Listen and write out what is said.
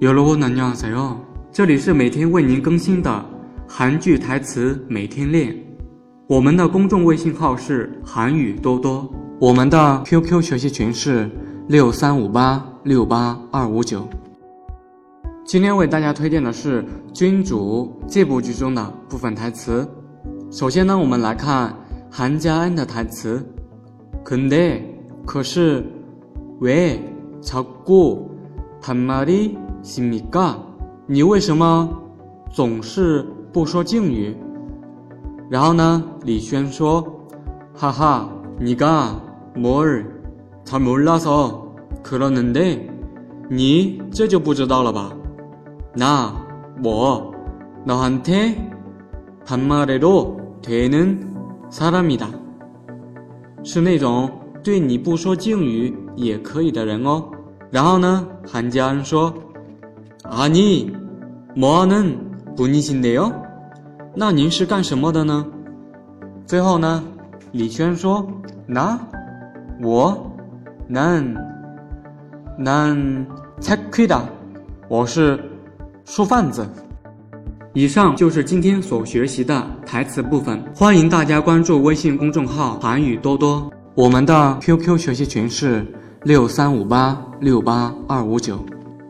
여러분안녕하세요，这里是每天为您更新的韩剧台词每天练。我们的公众微信号是韩语多多，我们的 QQ 学习群是六三五八六八二五九。今天为大家推荐的是《君主》这部剧中的部分台词。首先呢，我们来看韩佳恩的台词。근데可是왜자꾸반말이 십니까？ 你为什么总是不说敬语？然后呢？李轩说：“哈哈，你가뭘잘몰라서그러는 데， 你这就不知道了吧？나뭐너한테반말해도되는사람이 다， 是那种对你不说敬语也可以的人哦。然后呢？韩家恩说。 아니, 뭐하는 분이신데요? 那您是干什么的呢？最后呢，李轩说：“那我，난菜亏的，我是书贩子。”以上就是今天所学习的台词部分，欢迎大家关注微信公众号“韩语多多”，我们的 QQ 学习群是六三五八六八二五九。